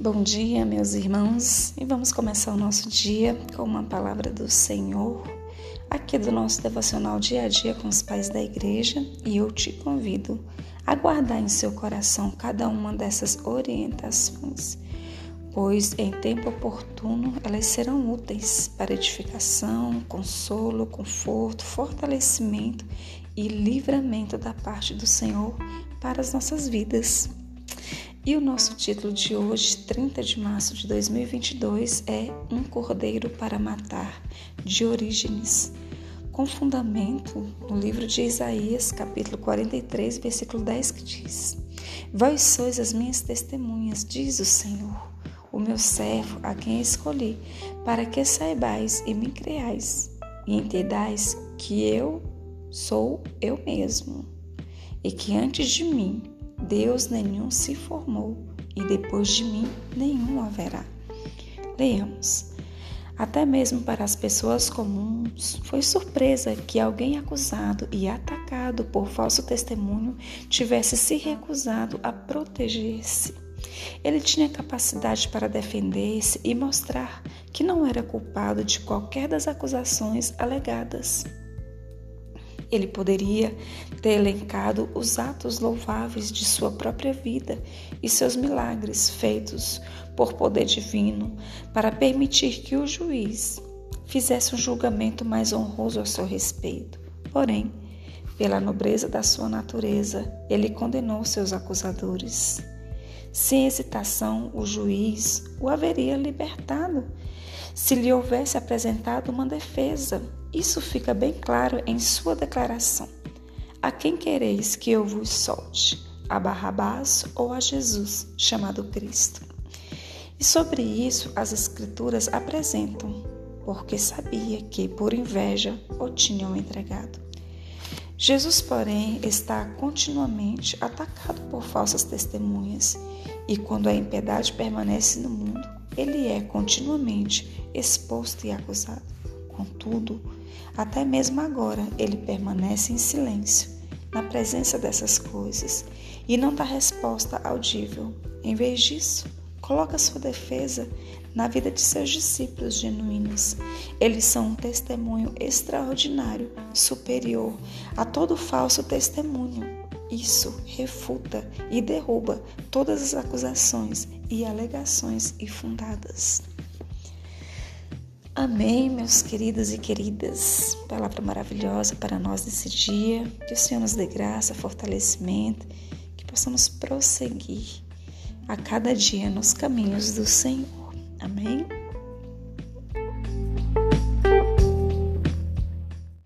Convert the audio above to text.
Bom dia, meus irmãos, e vamos começar o nosso dia com uma palavra do Senhor, aqui do nosso devocional dia a dia com os pais da igreja, e eu te convido a guardar em seu coração cada uma dessas orientações, pois em tempo oportuno elas serão úteis para edificação, consolo, conforto, fortalecimento e livramento da parte do Senhor para as nossas vidas. E o nosso título de hoje, 30 de março de 2022, é Um Cordeiro para Matar, de Orígenes, com fundamento no livro de Isaías, capítulo 43, versículo 10, que diz: Vós sois as minhas testemunhas, diz o Senhor, o meu servo, a quem escolhi, para que saibais e me creais, e entendais que eu sou eu mesmo, e que antes de mim Deus nenhum se formou e depois de mim nenhum haverá. Leamos. Até mesmo para as pessoas comuns, foi surpresa que alguém acusado e atacado por falso testemunho tivesse se recusado a proteger-se. Ele tinha capacidade para defender-se e mostrar que não era culpado de qualquer das acusações alegadas. Ele poderia ter elencado os atos louváveis de sua própria vida e seus milagres feitos por poder divino para permitir que o juiz fizesse um julgamento mais honroso a seu respeito. Porém, pela nobreza da sua natureza, ele condenou seus acusadores. Sem hesitação, o juiz o haveria libertado se lhe houvesse apresentado uma defesa isso fica bem claro em sua declaração. A quem quereis que eu vos solte? A Barrabás ou a Jesus, chamado Cristo? E sobre isso as Escrituras apresentam, porque sabia que por inveja o tinham entregado. Jesus, porém, está continuamente atacado por falsas testemunhas, e quando a impiedade permanece no mundo, ele é continuamente exposto e acusado. Contudo, até mesmo agora ele permanece em silêncio, na presença dessas coisas, e não dá resposta audível. Em vez disso, coloca sua defesa na vida de seus discípulos genuínos. Eles são um testemunho extraordinário, superior a todo falso testemunho. Isso refuta e derruba todas as acusações e alegações infundadas. Amém, meus queridos e queridas. Palavra maravilhosa para nós nesse dia. Que o Senhor nos dê graça, fortalecimento, que possamos prosseguir a cada dia nos caminhos do Senhor. Amém.